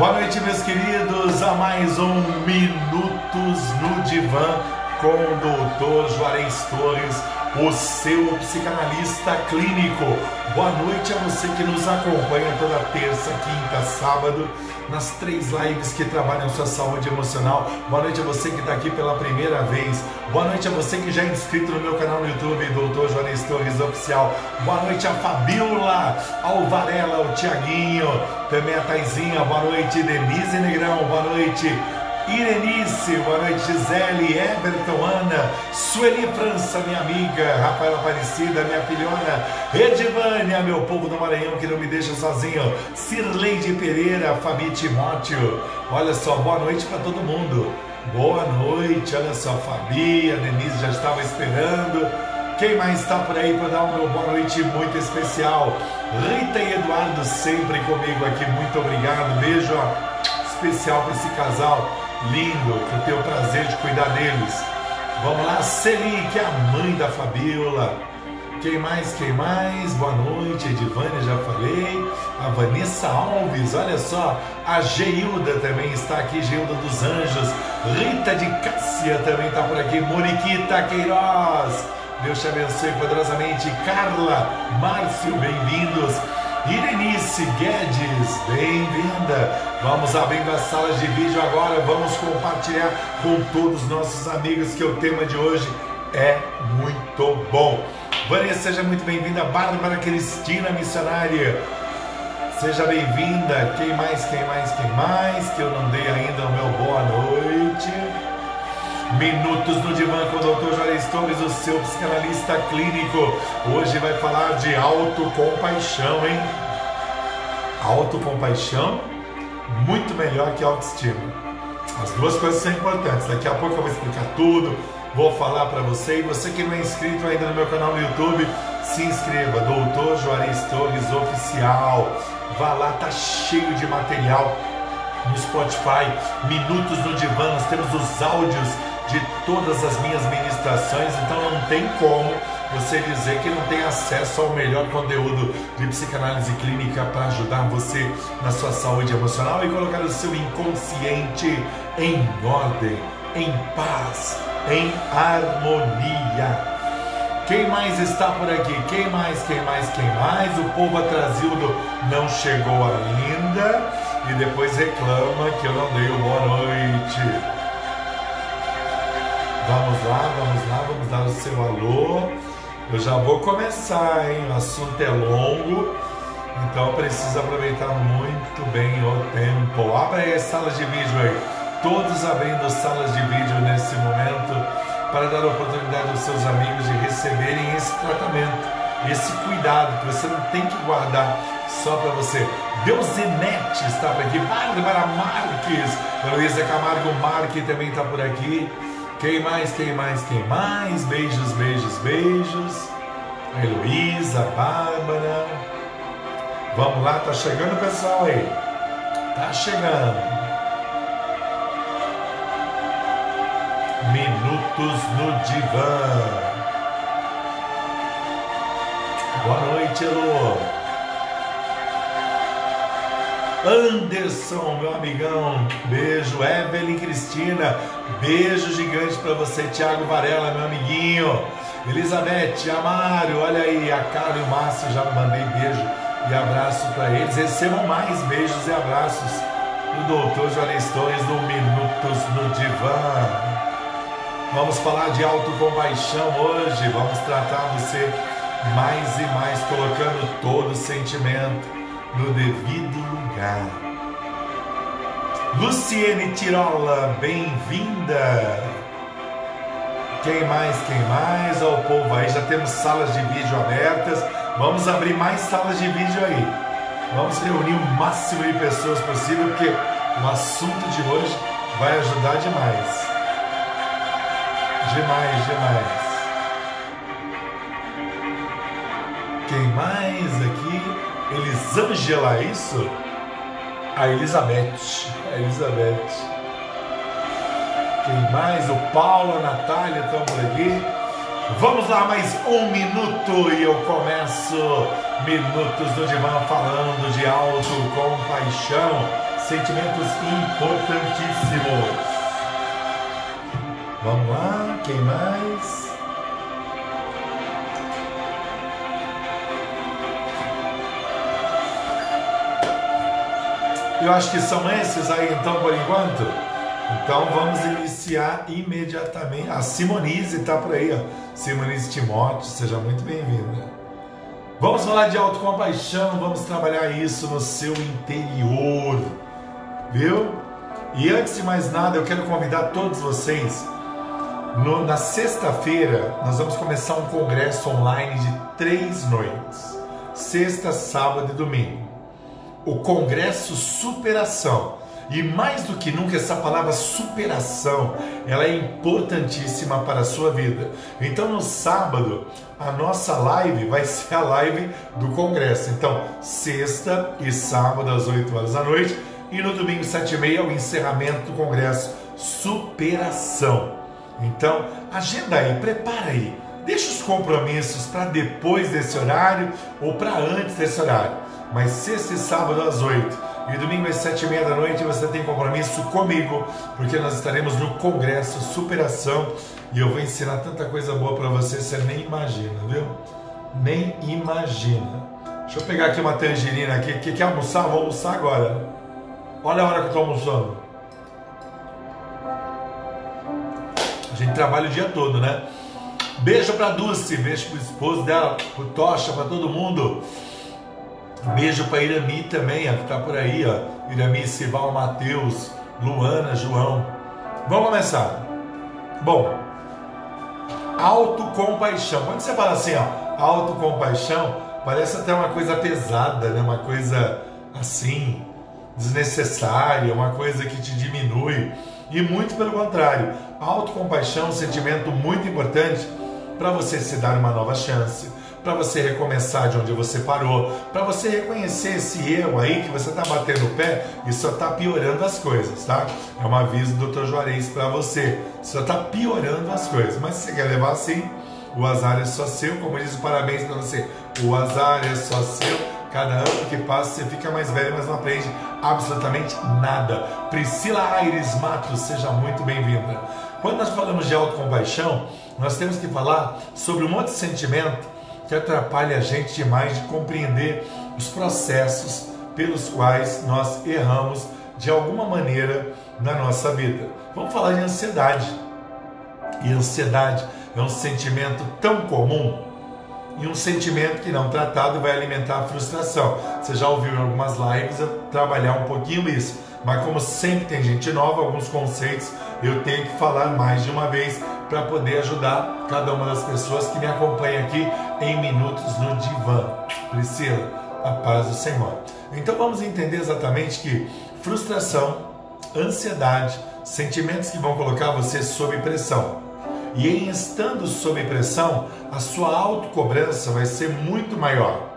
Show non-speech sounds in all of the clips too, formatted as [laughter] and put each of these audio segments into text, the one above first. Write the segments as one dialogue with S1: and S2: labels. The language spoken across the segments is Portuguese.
S1: Boa noite, meus queridos, a mais um Minutos no Divã com o doutor Juarez Torres, o seu psicanalista clínico. Boa noite a você que nos acompanha toda terça, quinta, sábado, nas três lives que trabalham sua saúde emocional. Boa noite a você que está aqui pela primeira vez. Boa noite a você que já é inscrito no meu canal no YouTube, Doutor Juarez Torres Oficial. Boa noite a Fabiola, ao Varela, ao Tiaguinho, também a Taizinha. Boa noite, Denise Negrão. Boa noite. Irenice, boa noite. Gisele, Everton, Ana, Sueli França, minha amiga, Rafaela Aparecida, minha filhona, Edivânia, meu povo do Maranhão que não me deixa sozinho, Cirleide Pereira, Fabi Timóteo, olha só, boa noite para todo mundo, boa noite, olha só, Fabi, a Denise já estava esperando, quem mais está por aí para dar um meu boa noite muito especial? Rita e Eduardo sempre comigo aqui, muito obrigado, beijo ó, especial para esse casal lindo, que eu tenho o prazer de cuidar deles. Vamos lá, Celi, que é a mãe da Fabiola. Quem mais? Quem mais? Boa noite, Edivânia, já falei. A Vanessa Alves, olha só. A Geilda também está aqui, Geilda dos Anjos. Rita de Cássia também está por aqui. Moriquita Queiroz. Deus te abençoe poderosamente. Carla, Márcio, bem-vindos. Irenice Guedes, bem-vinda. Vamos abrindo as salas de vídeo agora, vamos compartilhar com todos os nossos amigos que o tema de hoje é muito bom. Vanessa, seja muito bem-vinda. Bárbara Cristina, missionária. Seja bem-vinda. Quem mais, quem mais, quem mais? Que eu não dei ainda o meu boa noite. Minutos no Divã com o Dr. Juarez Torres, o seu psicanalista clínico. Hoje vai falar de autocompaixão, hein? Autocompaixão, muito melhor que autoestima. As duas coisas são importantes. Daqui a pouco eu vou explicar tudo, vou falar para você. E você que não é inscrito ainda no meu canal no YouTube, se inscreva. Doutor Juarez Torres Oficial. Vá lá, tá cheio de material no Spotify, Minutos no Divã, nós temos os áudios de todas as minhas ministrações, então não tem como você dizer que não tem acesso ao melhor conteúdo de psicanálise clínica para ajudar você na sua saúde emocional e colocar o seu inconsciente em ordem, em paz, em harmonia. Quem mais está por aqui? Quem mais? Quem mais? Quem mais? O povo atrasildo não chegou ainda e depois reclama que eu não dei boa noite. Vamos lá, vamos lá, vamos dar o seu alô. Eu já vou começar, hein? O assunto é longo, então eu preciso aproveitar muito bem o tempo. Abra aí as salas de vídeo aí. Todos abrindo salas de vídeo nesse momento para dar a oportunidade aos seus amigos de receberem esse tratamento, esse cuidado que você não tem que guardar só para você. Deusinete está por aqui, Bárbara Marques, Luísa Camargo Marques também está por aqui. Quem mais, quem mais, quem mais? Beijos, beijos, beijos. A Heloísa, a Bárbara. Vamos lá, tá chegando o pessoal aí. Tá chegando. Minutos no divã. Boa noite, Elô. Anderson, meu amigão, beijo. Evelyn Cristina, beijo gigante para você. Tiago Varela, meu amiguinho. Elizabeth, Amário, olha aí. A Carla e o Márcio já mandei beijo e abraço para eles. Recebam mais beijos e abraços do Doutor Juarez Torres do Minutos no Divã. Vamos falar de autocompaixão hoje. Vamos tratar você mais e mais, colocando todo o sentimento no devido lugar. Luciene Tirola, bem-vinda! Quem mais? Quem mais? Ó, o povo aí, já temos salas de vídeo abertas. Vamos abrir mais salas de vídeo aí. Vamos reunir o máximo de pessoas possível, porque o assunto de hoje vai ajudar demais. Demais, demais. Quem mais aqui? Elisângela, é isso? A Elizabeth. A Elizabeth. Quem mais? O Paulo, a Natália estão por aqui. Vamos lá, mais um minuto e eu começo Minutos do Divã falando de autocompaixão. sentimentos importantíssimos. Vamos lá, quem mais? Eu acho que são esses aí então por enquanto. Então vamos iniciar imediatamente. A Simonise está por aí, ó. Simonise Timóteo, seja muito bem-vinda. Vamos falar de autocompaixão, vamos trabalhar isso no seu interior, viu? E antes de mais nada, eu quero convidar todos vocês. No, na sexta-feira, nós vamos começar um congresso online de três noites: sexta, sábado e domingo o Congresso Superação. E mais do que nunca, essa palavra superação, ela é importantíssima para a sua vida. Então, no sábado, a nossa live vai ser a live do Congresso. Então, sexta e sábado, às 8 horas da noite. E no domingo, 7 e meia, o encerramento do Congresso Superação. Então, agenda aí, prepara aí. Deixa os compromissos para depois desse horário ou para antes desse horário mas sexta e sábado às oito e domingo às sete e meia da noite você tem compromisso comigo, porque nós estaremos no Congresso Superação e eu vou ensinar tanta coisa boa para você, você nem imagina, viu? Nem imagina. Deixa eu pegar aqui uma tangerina aqui, que quer almoçar? Vou almoçar agora. Olha a hora que eu estou almoçando. A gente trabalha o dia todo, né? Beijo para Dulce, beijo pro esposo dela, pro Tocha, para todo mundo. Beijo para Irami também, ó, que tá por aí, ó. Irami, Sival, Matheus, Luana, João. Vamos começar. Bom, autocompaixão. Quando você fala assim, ó, autocompaixão, parece até uma coisa pesada, né? Uma coisa assim, desnecessária, uma coisa que te diminui. E muito pelo contrário, autocompaixão é um sentimento muito importante para você se dar uma nova chance para você recomeçar de onde você parou, para você reconhecer esse erro aí que você está batendo o pé e só está piorando as coisas, tá? É um aviso do Dr. Juarez para você, só está piorando as coisas, mas se você quer levar assim, o azar é só seu, como diz o parabéns para você, o azar é só seu. Cada ano que passa você fica mais velho, mas não aprende absolutamente nada. Priscila Aires Matos, seja muito bem-vinda. Quando nós falamos de autocompaixão, nós temos que falar sobre um monte de sentimento que atrapalha a gente demais de compreender os processos pelos quais nós erramos de alguma maneira na nossa vida. Vamos falar de ansiedade. E ansiedade é um sentimento tão comum e um sentimento que não tratado vai alimentar a frustração. Você já ouviu em algumas lives eu trabalhar um pouquinho isso, mas como sempre tem gente nova, alguns conceitos eu tenho que falar mais de uma vez para poder ajudar cada uma das pessoas que me acompanham aqui em Minutos no Divã. Priscila, a paz do Senhor. Então vamos entender exatamente que frustração, ansiedade, sentimentos que vão colocar você sob pressão. E em estando sob pressão, a sua autocobrança vai ser muito maior.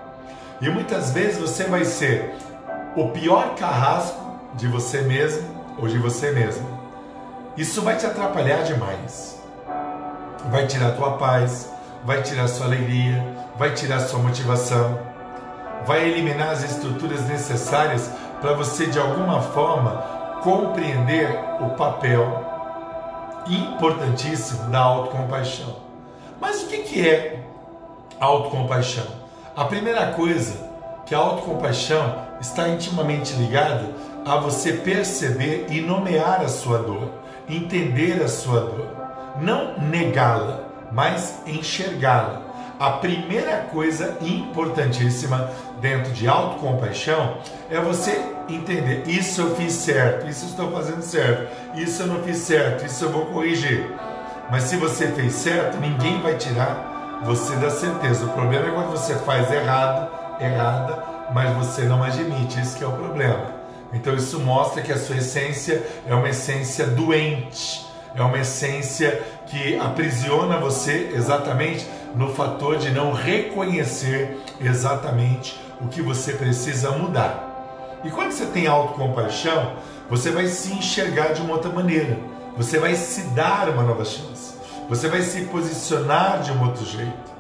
S1: E muitas vezes você vai ser o pior carrasco de você mesmo ou de você mesmo. Isso vai te atrapalhar demais vai tirar tua paz, vai tirar sua alegria, vai tirar sua motivação, vai eliminar as estruturas necessárias para você de alguma forma compreender o papel importantíssimo da autocompaixão. Mas o que é autocompaixão? A primeira coisa que a autocompaixão está intimamente ligada a você perceber e nomear a sua dor, entender a sua dor não negá-la, mas enxergá-la. A primeira coisa importantíssima dentro de autocompaixão é você entender: isso eu fiz certo, isso estou fazendo certo, isso eu não fiz certo, isso eu vou corrigir. Mas se você fez certo, ninguém vai tirar você da certeza. O problema é quando você faz errado, errada, mas você não admite. Isso que é o problema. Então isso mostra que a sua essência é uma essência doente é uma essência que aprisiona você exatamente no fator de não reconhecer exatamente o que você precisa mudar. E quando você tem autocompaixão, você vai se enxergar de uma outra maneira. Você vai se dar uma nova chance. Você vai se posicionar de um outro jeito.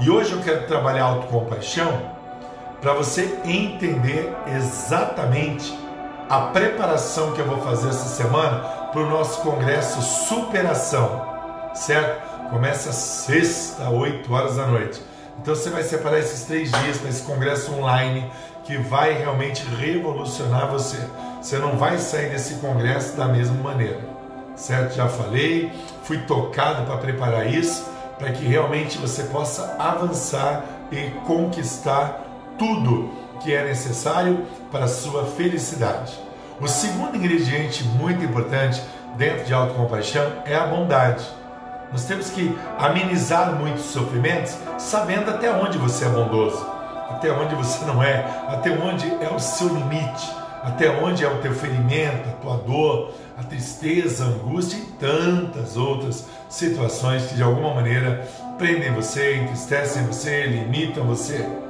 S1: E hoje eu quero trabalhar autocompaixão para você entender exatamente a preparação que eu vou fazer essa semana para o nosso congresso Superação, certo? Começa sexta, 8 horas da noite. Então você vai separar esses três dias para esse congresso online que vai realmente revolucionar você. Você não vai sair desse congresso da mesma maneira, certo? Já falei, fui tocado para preparar isso, para que realmente você possa avançar e conquistar tudo que é necessário para a sua felicidade. O segundo ingrediente muito importante dentro de autocompaixão é a bondade. Nós temos que amenizar muitos sofrimentos sabendo até onde você é bondoso, até onde você não é, até onde é o seu limite, até onde é o teu ferimento, a tua dor, a tristeza, a angústia e tantas outras situações que de alguma maneira prendem você, entristecem você, limitam você.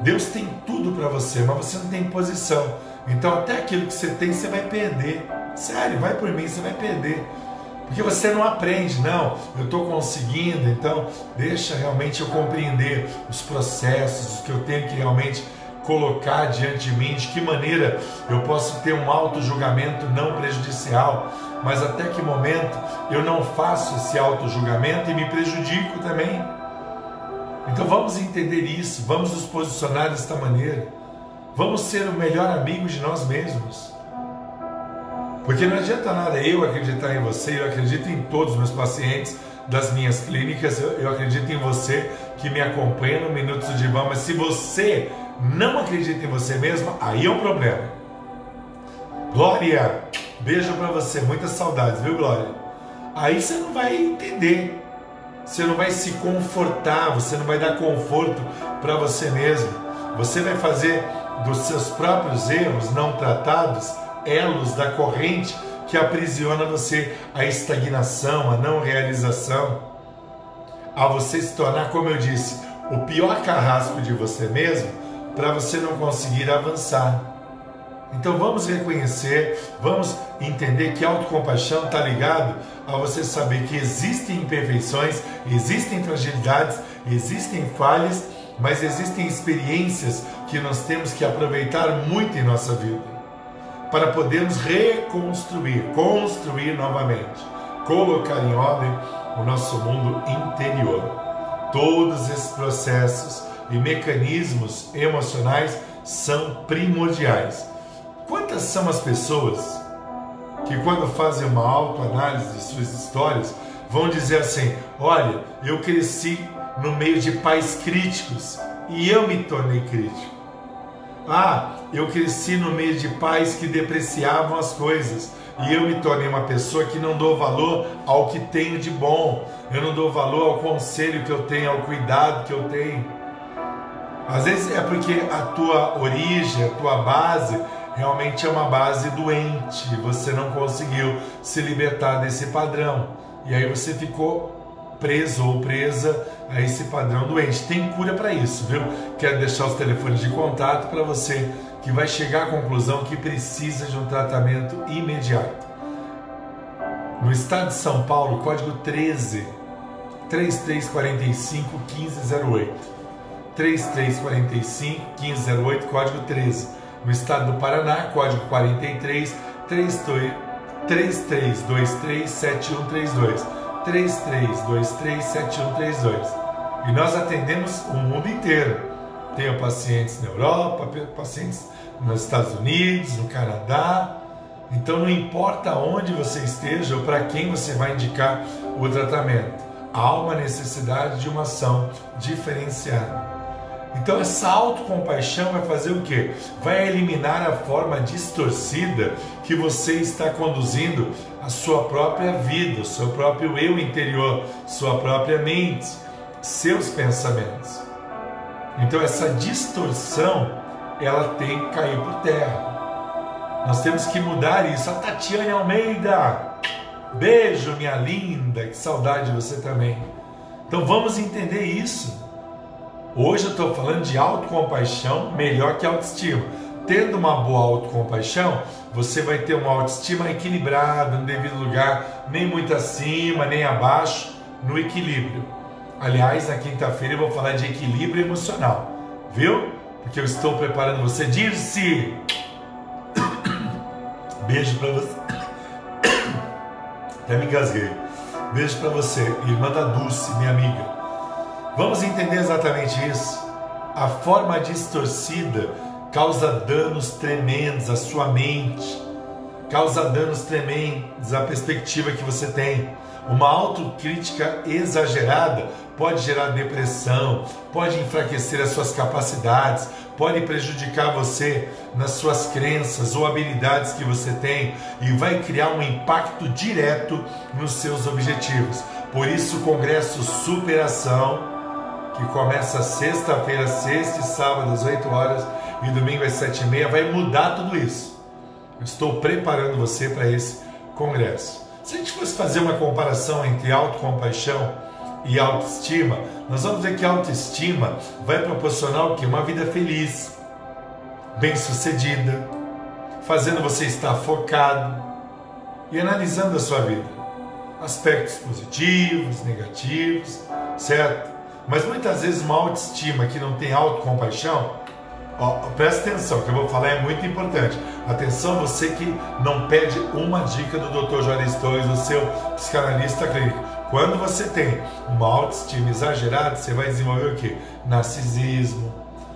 S1: Deus tem tudo para você, mas você não tem posição. Então até aquilo que você tem você vai perder. Sério, vai por mim, você vai perder. Porque você não aprende, não, eu estou conseguindo, então deixa realmente eu compreender os processos que eu tenho que realmente colocar diante de mim, de que maneira eu posso ter um auto-julgamento não prejudicial, mas até que momento eu não faço esse auto-julgamento e me prejudico também. Então vamos entender isso, vamos nos posicionar desta maneira, vamos ser o melhor amigo de nós mesmos. Porque não adianta nada eu acreditar em você, eu acredito em todos os meus pacientes das minhas clínicas, eu, eu acredito em você que me acompanha no Minutos de Divã, mas se você não acredita em você mesmo, aí é um problema. Glória, beijo para você, muitas saudades, viu, Glória? Aí você não vai entender, você não vai se confortar, você não vai dar conforto para você mesmo. Você vai fazer dos seus próprios erros não tratados elos da corrente que aprisiona você à estagnação, à não realização, a você se tornar, como eu disse, o pior carrasco de você mesmo, para você não conseguir avançar. Então vamos reconhecer, vamos entender que autocompaixão está ligado a você saber que existem imperfeições, existem fragilidades, existem falhas, mas existem experiências que nós temos que aproveitar muito em nossa vida para podermos reconstruir, construir novamente, colocar em ordem o nosso mundo interior. Todos esses processos e mecanismos emocionais são primordiais. Quantas são as pessoas que, quando fazem uma autoanálise de suas histórias, vão dizer assim: Olha, eu cresci no meio de pais críticos e eu me tornei crítico. Ah, eu cresci no meio de pais que depreciavam as coisas e eu me tornei uma pessoa que não dou valor ao que tenho de bom, eu não dou valor ao conselho que eu tenho, ao cuidado que eu tenho. Às vezes é porque a tua origem, a tua base realmente é uma base doente, você não conseguiu se libertar desse padrão e aí você ficou preso ou presa a esse padrão doente. Tem cura para isso, viu? Quero deixar os telefones de contato para você que vai chegar à conclusão que precisa de um tratamento imediato. No estado de São Paulo, código 13 3345 1508. 3345 1508, código 13. No estado do Paraná, código 43 3323 7132. 33237132. E nós atendemos o mundo inteiro. Tenho pacientes na Europa, pacientes nos Estados Unidos, no Canadá. Então não importa onde você esteja ou para quem você vai indicar o tratamento, há uma necessidade de uma ação diferenciada. Então essa autocompaixão vai fazer o quê? Vai eliminar a forma distorcida que você está conduzindo a sua própria vida, o seu próprio eu interior, sua própria mente, seus pensamentos. Então essa distorção, ela tem que cair por terra. Nós temos que mudar isso. A Tatiane Almeida, beijo minha linda, que saudade de você também. Então vamos entender isso. Hoje eu estou falando de autocompaixão melhor que autoestima. Tendo uma boa autocompaixão, você vai ter uma autoestima equilibrada, no devido lugar, nem muito acima, nem abaixo, no equilíbrio. Aliás, na quinta-feira eu vou falar de equilíbrio emocional, viu? Porque eu estou preparando você. Dirce! [coughs] Beijo para você. [coughs] Até me engasguei. Beijo para você, irmã da Dulce, minha amiga. Vamos entender exatamente isso. A forma distorcida causa danos tremendos à sua mente, causa danos tremendos à perspectiva que você tem. Uma autocrítica exagerada pode gerar depressão, pode enfraquecer as suas capacidades, pode prejudicar você nas suas crenças ou habilidades que você tem e vai criar um impacto direto nos seus objetivos. Por isso, o Congresso Superação, que começa sexta-feira, sexta e sábado às 8 horas e domingo às 7 e meia, vai mudar tudo isso. Eu estou preparando você para esse congresso. Se a gente fosse fazer uma comparação entre autocompaixão e autoestima, nós vamos ver que a autoestima vai proporcionar o que? Uma vida feliz, bem-sucedida, fazendo você estar focado e analisando a sua vida. Aspectos positivos, negativos, certo? Mas muitas vezes uma autoestima que não tem autocompaixão Ó, presta atenção, que eu vou falar é muito importante. Atenção, você que não pede uma dica do Dr. Juarez Torres, o seu psicanalista clínico. Quando você tem uma autoestima exagerada, você vai desenvolver o que? Narcisismo,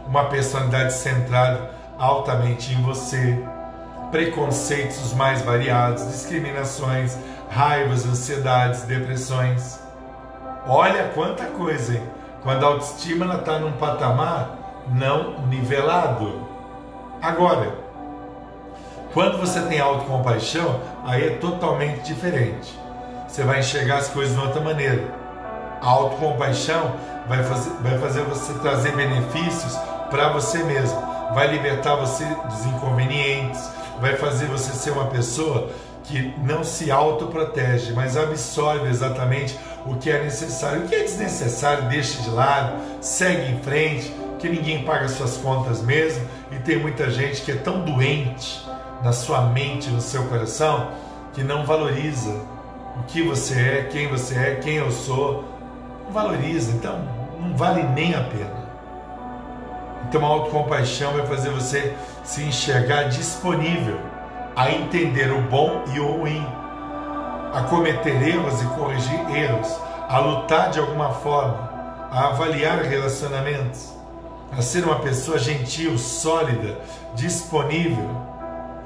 S1: uma personalidade centrada altamente em você, preconceitos os mais variados, discriminações, raivas, ansiedades, depressões. Olha quanta coisa, hein? Quando a autoestima está num patamar não nivelado. Agora, quando você tem autocompaixão, aí é totalmente diferente. Você vai enxergar as coisas de outra maneira. A autocompaixão vai fazer, vai fazer você trazer benefícios para você mesmo, vai libertar você dos inconvenientes, vai fazer você ser uma pessoa que não se autoprotege, mas absorve exatamente o que é necessário. O que é desnecessário, deixa de lado, segue em frente, que ninguém paga suas contas mesmo, e tem muita gente que é tão doente na sua mente, no seu coração, que não valoriza o que você é, quem você é, quem eu sou. Não valoriza, então não vale nem a pena. Então a autocompaixão vai fazer você se enxergar disponível a entender o bom e o ruim, a cometer erros e corrigir erros, a lutar de alguma forma, a avaliar relacionamentos a ser uma pessoa gentil, sólida, disponível.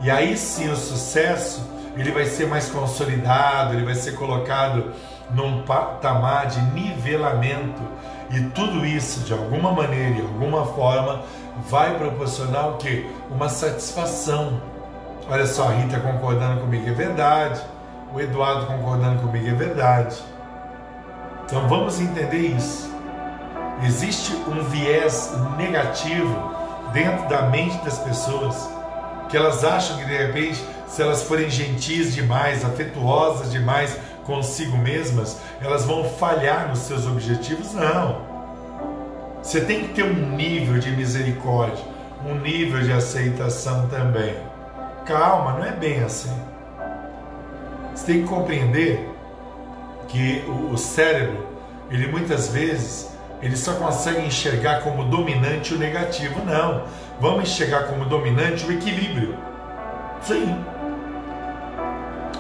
S1: E aí sim o sucesso ele vai ser mais consolidado, ele vai ser colocado num patamar de nivelamento e tudo isso de alguma maneira, de alguma forma, vai proporcionar o que? Uma satisfação. Olha só, a Rita concordando comigo é verdade, o Eduardo concordando comigo é verdade. Então vamos entender isso. Existe um viés negativo dentro da mente das pessoas que elas acham que de repente, se elas forem gentis demais, afetuosas demais consigo mesmas, elas vão falhar nos seus objetivos. Não. Você tem que ter um nível de misericórdia, um nível de aceitação também. Calma, não é bem assim. Você tem que compreender que o cérebro, ele muitas vezes ele só consegue enxergar como dominante o negativo. Não. Vamos enxergar como dominante o equilíbrio. Sim.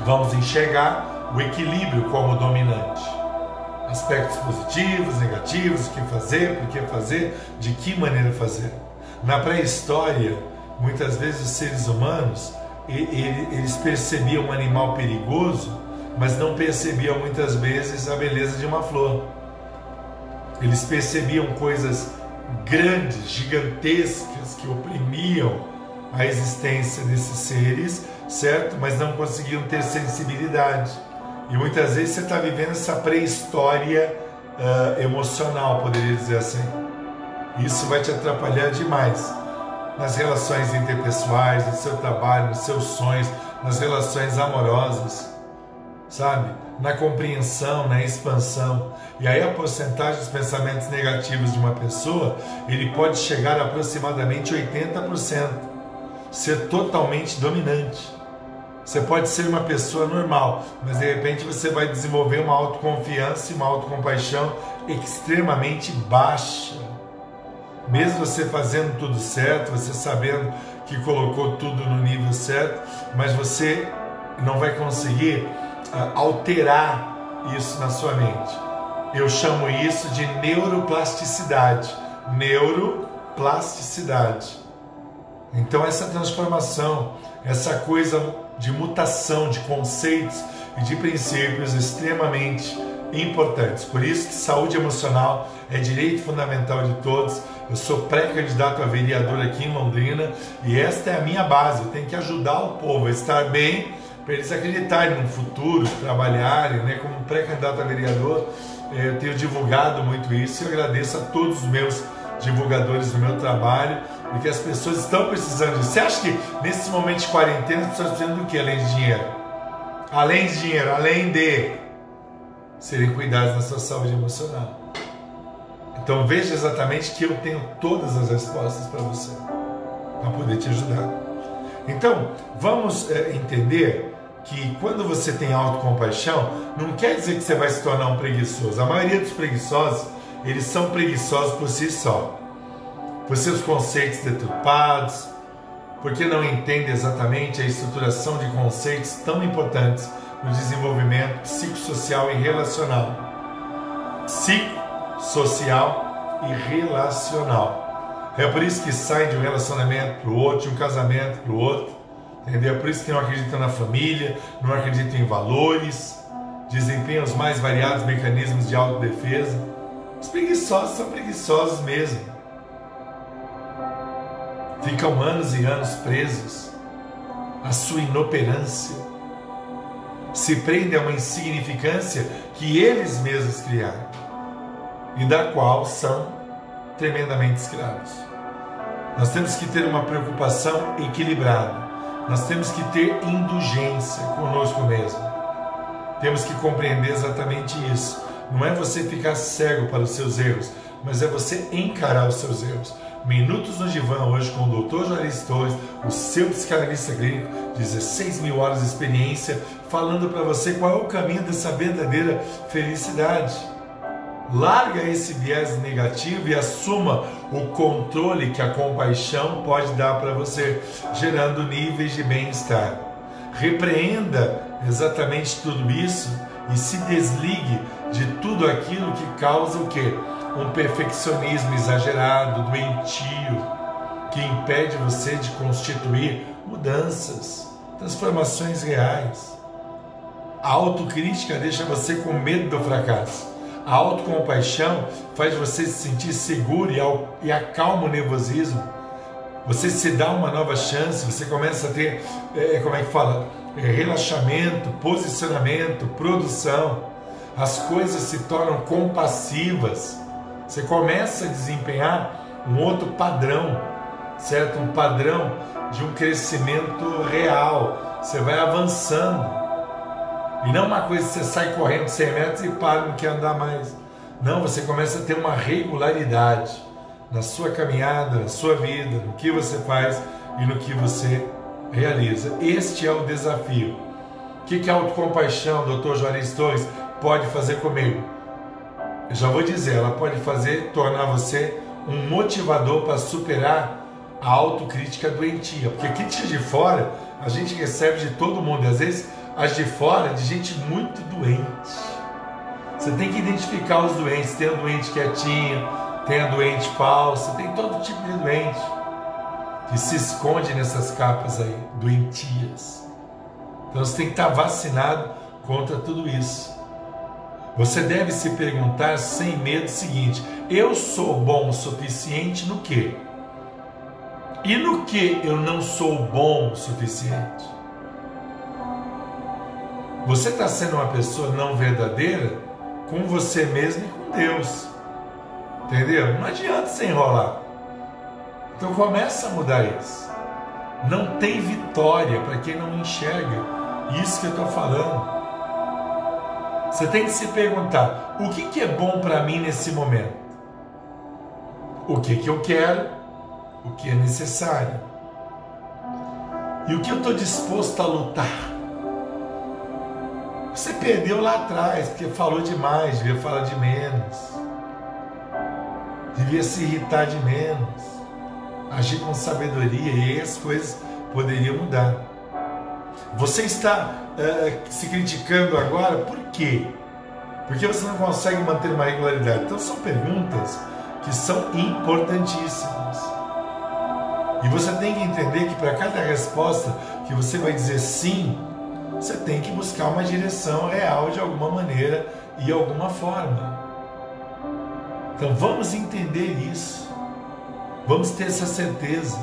S1: Vamos enxergar o equilíbrio como dominante. Aspectos positivos, negativos, o que fazer, por que fazer, de que maneira fazer. Na pré-história, muitas vezes os seres humanos eles percebiam um animal perigoso, mas não percebiam muitas vezes a beleza de uma flor. Eles percebiam coisas grandes, gigantescas que oprimiam a existência desses seres, certo? Mas não conseguiam ter sensibilidade. E muitas vezes você está vivendo essa pré-história uh, emocional, poderia dizer assim. Isso vai te atrapalhar demais nas relações interpessoais, no seu trabalho, nos seus sonhos, nas relações amorosas, sabe? Na compreensão, na expansão. E aí a porcentagem dos pensamentos negativos de uma pessoa, ele pode chegar a aproximadamente 80%, ser totalmente dominante. Você pode ser uma pessoa normal, mas de repente você vai desenvolver uma autoconfiança e uma autocompaixão extremamente baixa. Mesmo você fazendo tudo certo, você sabendo que colocou tudo no nível certo, mas você não vai conseguir uh, alterar isso na sua mente. Eu chamo isso de neuroplasticidade. Neuroplasticidade. Então, essa transformação, essa coisa de mutação de conceitos e de princípios extremamente importantes. Por isso que saúde emocional é direito fundamental de todos. Eu sou pré-candidato a vereador aqui em Londrina e esta é a minha base. Eu tenho que ajudar o povo a estar bem para eles acreditarem no futuro, trabalharem, né? Como pré-candidato a vereador, eh, eu tenho divulgado muito isso e agradeço a todos os meus divulgadores do meu trabalho, porque as pessoas estão precisando disso. Você acha que nesse momento de quarentena as pessoas precisam do que além de dinheiro? Além de dinheiro, além de serem cuidados na sua saúde emocional. Então veja exatamente que eu tenho todas as respostas para você, para poder te ajudar. Então, vamos é, entender que quando você tem autocompaixão, não quer dizer que você vai se tornar um preguiçoso. A maioria dos preguiçosos, eles são preguiçosos por si só. Por seus conceitos deturpados, porque não entendem exatamente a estruturação de conceitos tão importantes no desenvolvimento psicossocial e relacional. Psicossocial e relacional. É por isso que saem de um relacionamento para o outro, de um casamento para o outro. Entendeu? É por isso que não acreditam na família, não acreditam em valores, desempenham os mais variados mecanismos de autodefesa. Os preguiçosos são preguiçosos mesmo. Ficam anos e anos presos à sua inoperância se prende a uma insignificância que eles mesmos criaram e da qual são tremendamente escravos. Nós temos que ter uma preocupação equilibrada, nós temos que ter indulgência conosco mesmo. Temos que compreender exatamente isso. Não é você ficar cego para os seus erros, mas é você encarar os seus erros. Minutos no Divã, hoje com o Dr. Juarez Torres, o seu psicanalista clínico, 16 mil horas de experiência, falando para você qual é o caminho dessa verdadeira felicidade. Larga esse viés negativo e assuma o controle que a compaixão pode dar para você, gerando níveis de bem-estar. Repreenda exatamente tudo isso e se desligue de tudo aquilo que causa o quê? Um perfeccionismo exagerado, doentio, que impede você de constituir mudanças, transformações reais. A autocrítica deixa você com medo do fracasso. A autocompaixão faz você se sentir seguro e acalma o nervosismo. Você se dá uma nova chance, você começa a ter, é, como é que fala? É, relaxamento, posicionamento, produção. As coisas se tornam compassivas. Você começa a desempenhar um outro padrão, certo? Um padrão de um crescimento real. Você vai avançando. E não uma coisa que você sai correndo 100 metros e para, não quer andar mais. Não, você começa a ter uma regularidade na sua caminhada, na sua vida, no que você faz e no que você realiza. Este é o desafio. O que, que a autocompaixão, doutor Juarez Torres, pode fazer comigo? Eu já vou dizer, ela pode fazer, tornar você um motivador para superar a autocrítica doentia. Porque crítica de fora a gente recebe de todo mundo. E às vezes as de fora de gente muito doente. Você tem que identificar os doentes. Tem a doente quietinho, tem a doente falsa, tem todo tipo de doente que se esconde nessas capas aí, doentias. Então você tem que estar vacinado contra tudo isso. Você deve se perguntar sem medo o seguinte: eu sou bom o suficiente no quê? E no que eu não sou bom o suficiente? Você está sendo uma pessoa não verdadeira com você mesmo e com Deus. Entendeu? Não adianta se enrolar. Então começa a mudar isso. Não tem vitória para quem não enxerga isso que eu estou falando. Você tem que se perguntar: o que, que é bom para mim nesse momento? O que, que eu quero? O que é necessário? E o que eu estou disposto a lutar? Você perdeu lá atrás, porque falou demais, devia falar de menos. devia se irritar de menos, agir com sabedoria e aí as coisas poderiam mudar. Você está uh, se criticando agora por quê? Porque você não consegue manter uma regularidade. Então são perguntas que são importantíssimas. E você tem que entender que para cada resposta que você vai dizer sim, você tem que buscar uma direção real de alguma maneira e alguma forma. Então vamos entender isso. Vamos ter essa certeza.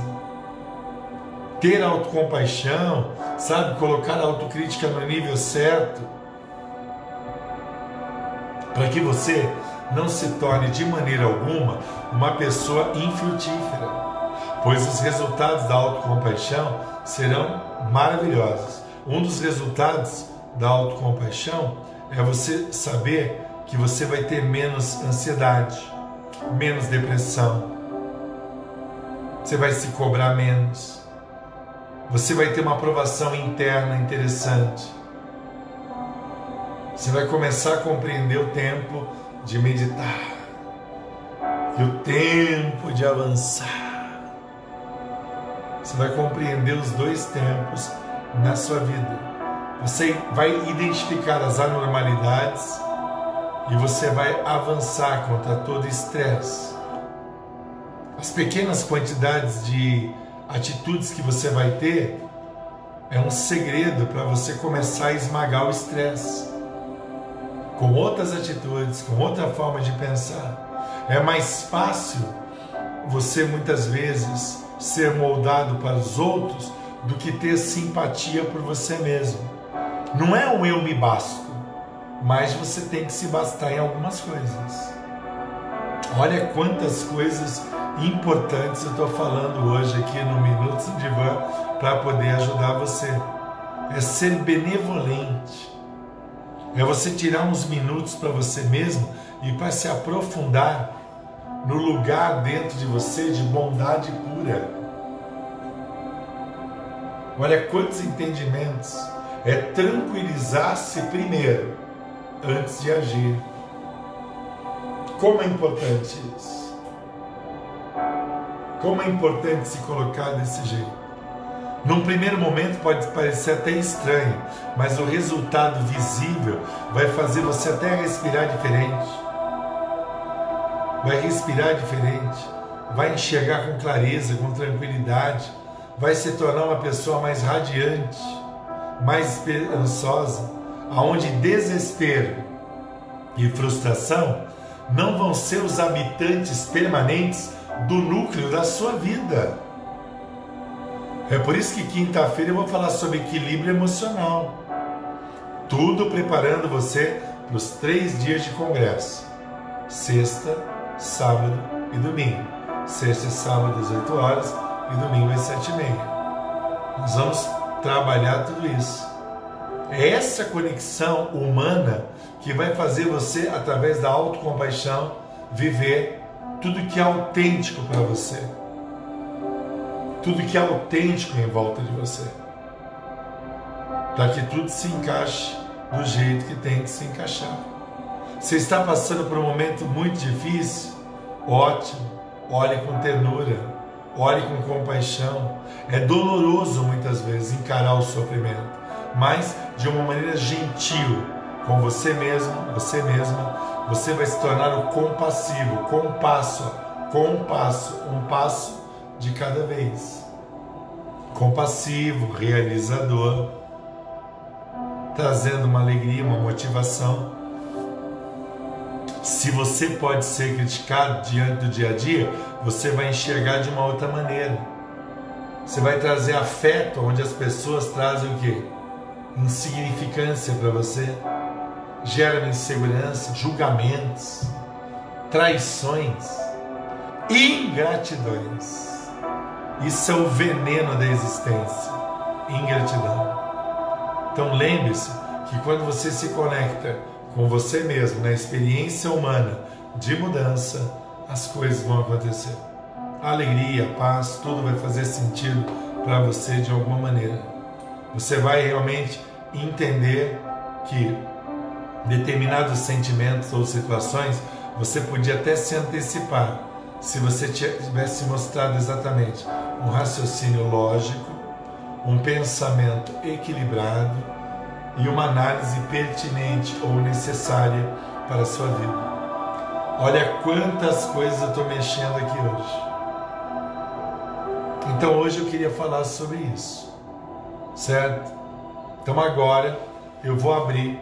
S1: Ter autocompaixão, sabe? Colocar a autocrítica no nível certo. Para que você não se torne de maneira alguma uma pessoa infrutífera, pois os resultados da autocompaixão serão maravilhosos. Um dos resultados da autocompaixão é você saber que você vai ter menos ansiedade, menos depressão, você vai se cobrar menos, você vai ter uma aprovação interna interessante, você vai começar a compreender o tempo de meditar e o tempo de avançar. Você vai compreender os dois tempos na sua vida. Você vai identificar as anormalidades e você vai avançar contra todo estresse. As pequenas quantidades de atitudes que você vai ter é um segredo para você começar a esmagar o estresse. Com outras atitudes, com outra forma de pensar. É mais fácil você muitas vezes ser moldado para os outros do que ter simpatia por você mesmo. Não é um eu me basto, mas você tem que se bastar em algumas coisas. Olha quantas coisas importantes eu estou falando hoje aqui no Minutos de Divã para poder ajudar você. É ser benevolente. É você tirar uns minutos para você mesmo e para se aprofundar no lugar dentro de você de bondade pura Olha quantos entendimentos. É tranquilizar-se primeiro, antes de agir. Como é importante isso? Como é importante se colocar desse jeito. Num primeiro momento pode parecer até estranho, mas o resultado visível vai fazer você até respirar diferente. Vai respirar diferente, vai enxergar com clareza, com tranquilidade vai se tornar uma pessoa mais radiante, mais esperançosa, aonde desespero e frustração não vão ser os habitantes permanentes do núcleo da sua vida. É por isso que quinta-feira eu vou falar sobre equilíbrio emocional. Tudo preparando você para os três dias de congresso: sexta, sábado e domingo. Sexta e sábado às 8 horas e domingo às sete e meia. Nós vamos trabalhar tudo isso. É essa conexão humana que vai fazer você, através da autocompaixão, viver tudo que é autêntico para você. Tudo que é autêntico em volta de você. Para que tudo se encaixe do jeito que tem que se encaixar. Você está passando por um momento muito difícil? Ótimo. Olhe com ternura Ore com compaixão. É doloroso muitas vezes encarar o sofrimento, mas de uma maneira gentil com você mesmo, você mesma, você vai se tornar o compassivo, com um passo, com um passo, um passo de cada vez. Compassivo, realizador, trazendo uma alegria, uma motivação se você pode ser criticado diante do dia a dia, você vai enxergar de uma outra maneira. Você vai trazer afeto onde as pessoas trazem o quê? Insignificância para você. Gera insegurança, julgamentos, traições, ingratidões. Isso é o veneno da existência. Ingratidão. Então lembre-se que quando você se conecta com você mesmo, na experiência humana de mudança, as coisas vão acontecer. Alegria, paz, tudo vai fazer sentido para você de alguma maneira. Você vai realmente entender que determinados sentimentos ou situações você podia até se antecipar, se você tivesse mostrado exatamente um raciocínio lógico, um pensamento equilibrado e uma análise pertinente ou necessária para a sua vida. Olha quantas coisas eu estou mexendo aqui hoje. Então hoje eu queria falar sobre isso, certo? Então agora eu vou abrir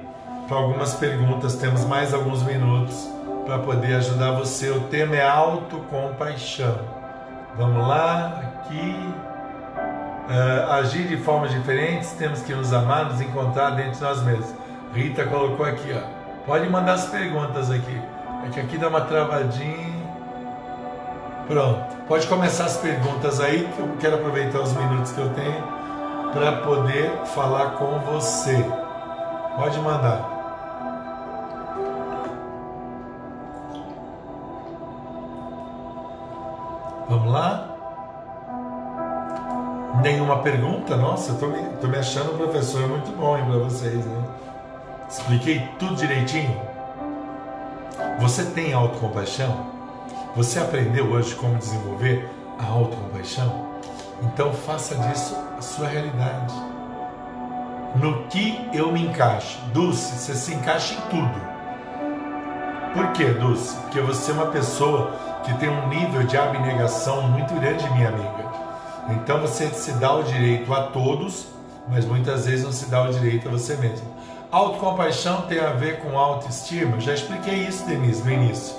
S1: para algumas perguntas, temos mais alguns minutos para poder ajudar você. O tema é autocompaixão. Vamos lá, aqui. Uh, agir de formas diferentes, temos que nos amar, nos encontrar dentro de nós mesmos. Rita colocou aqui, ó. Pode mandar as perguntas aqui. É que aqui dá uma travadinha. Pronto. Pode começar as perguntas aí, que eu quero aproveitar os minutos que eu tenho para poder falar com você. Pode mandar. Vamos lá? Nenhuma pergunta? Nossa, eu tô me, tô me achando um professor muito bom para vocês, né? Expliquei tudo direitinho? Você tem autocompaixão? Você aprendeu hoje como desenvolver a autocompaixão? Então faça disso a sua realidade. No que eu me encaixo? Dulce, você se encaixa em tudo. Por que, Dulce? Porque você é uma pessoa que tem um nível de abnegação muito grande, minha amiga. Então você se dá o direito a todos, mas muitas vezes não se dá o direito a você mesmo. Autocompaixão tem a ver com autoestima. Já expliquei isso, Denise, no início.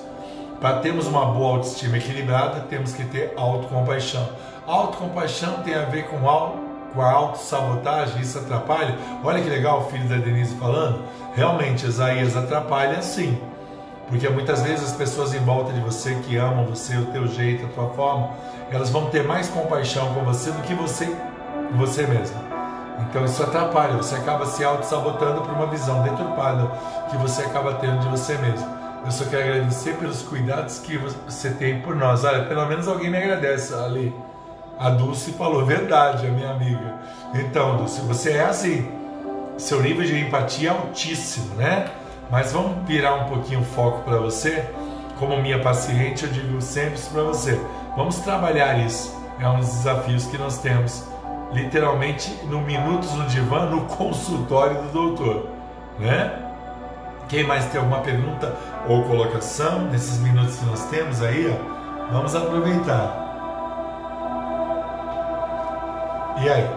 S1: Para termos uma boa autoestima equilibrada, temos que ter autocompaixão. Autocompaixão tem a ver com, com a autossabotagem, isso atrapalha. Olha que legal o filho da Denise falando. Realmente, Isaías atrapalha sim. Porque muitas vezes as pessoas em volta de você que amam você, o teu jeito, a tua forma, elas vão ter mais compaixão com você do que você, você mesmo. Então isso atrapalha, você acaba se auto-sabotando por uma visão deturpada que você acaba tendo de você mesmo. Eu só quero agradecer pelos cuidados que você tem por nós. Olha, pelo menos alguém me agradece ali. A Dulce falou, verdade, a minha amiga. Então, Dulce, você é assim. Seu nível de empatia é altíssimo, né? Mas vamos virar um pouquinho o foco para você. Como minha paciente, eu digo sempre para você: vamos trabalhar isso. É um dos desafios que nós temos, literalmente, no Minutos no Divã, no consultório do doutor. Né? Quem mais tem alguma pergunta ou colocação nesses minutos que nós temos aí? Ó, vamos aproveitar. E aí?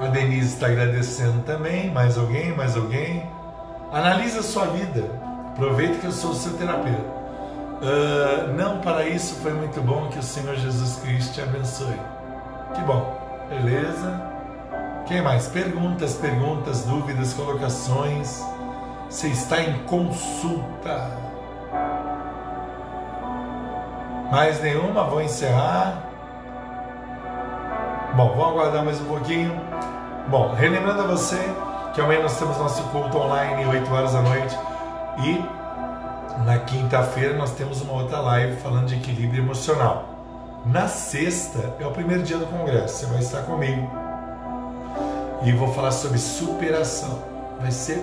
S1: A Denise está agradecendo também. Mais alguém? Mais alguém? Analise a sua vida. Aproveite que eu sou o seu terapeuta. Uh, não, para isso foi muito bom que o Senhor Jesus Cristo te abençoe. Que bom. Beleza? Quem mais? Perguntas, perguntas, dúvidas, colocações. Você está em consulta. Mais nenhuma? Vou encerrar. Bom, vamos aguardar mais um pouquinho. Bom, relembrando a você que amanhã nós temos nosso culto online, 8 horas da noite. E na quinta-feira nós temos uma outra live falando de equilíbrio emocional. Na sexta é o primeiro dia do congresso, você vai estar comigo. E vou falar sobre superação. Vai ser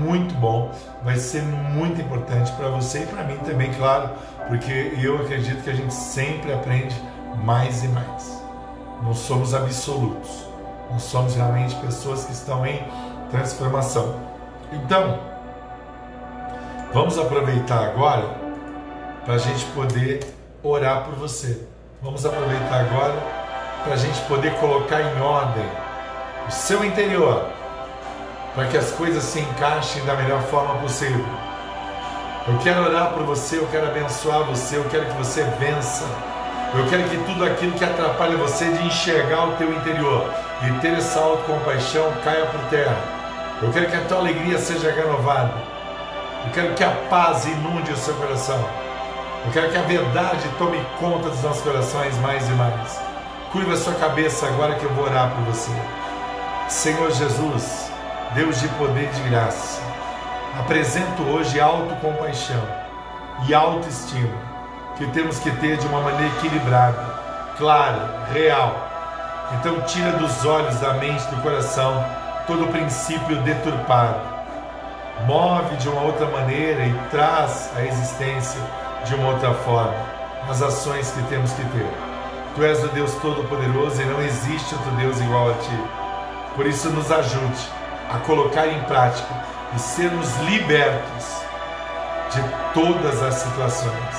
S1: muito bom, vai ser muito importante para você e para mim também, claro, porque eu acredito que a gente sempre aprende mais e mais. Não somos absolutos, nós somos realmente pessoas que estão em transformação. Então, vamos aproveitar agora para a gente poder orar por você. Vamos aproveitar agora para a gente poder colocar em ordem o seu interior, para que as coisas se encaixem da melhor forma possível. Eu quero orar por você, eu quero abençoar você, eu quero que você vença. Eu quero que tudo aquilo que atrapalha você de enxergar o teu interior e ter essa autocompaixão caia por terra eu quero que a tua alegria seja renovada. Eu quero que a paz inunde o seu coração. Eu quero que a verdade tome conta dos nossos corações mais e mais. Curva a sua cabeça agora que eu vou orar por você. Senhor Jesus, Deus de poder e de graça, apresento hoje autocompaixão e autoestima que temos que ter de uma maneira equilibrada, clara, real. Então tira dos olhos, da mente, do coração todo princípio deturpado. Move de uma outra maneira e traz a existência de uma outra forma. as ações que temos que ter. Tu és o Deus Todo-Poderoso e não existe outro Deus igual a ti. Por isso, nos ajude a colocar em prática e sermos libertos de todas as situações,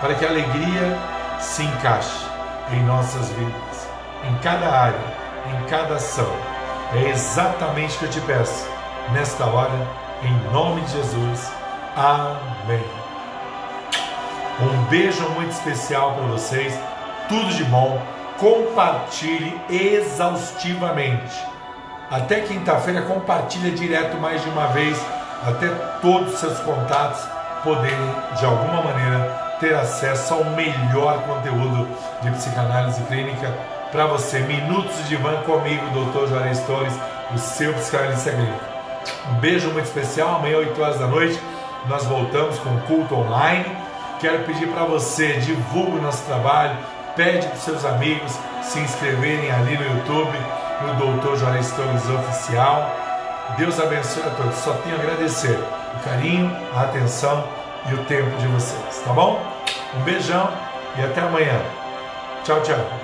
S1: para que a alegria se encaixe em nossas vidas, em cada área, em cada ação. É exatamente o que eu te peço nesta hora, em nome de Jesus. Amém. Um beijo muito especial para vocês, tudo de bom. Compartilhe exaustivamente. Até quinta-feira, compartilha direto mais de uma vez, até todos os seus contatos poderem, de alguma maneira, ter acesso ao melhor conteúdo de psicanálise clínica para você. Minutos de van comigo, Dr. Juarez Torres, o seu psicanalista clínico. Um beijo muito especial. Amanhã, 8 horas da noite, nós voltamos com o culto online. Quero pedir para você, divulgue o nosso trabalho, pede para os seus amigos se inscreverem ali no YouTube, no Dr. Juarez Torres Oficial. Deus abençoe a todos. Só tenho a agradecer o carinho, a atenção e o tempo de vocês, tá bom? Um beijão e até amanhã. Tchau, tchau.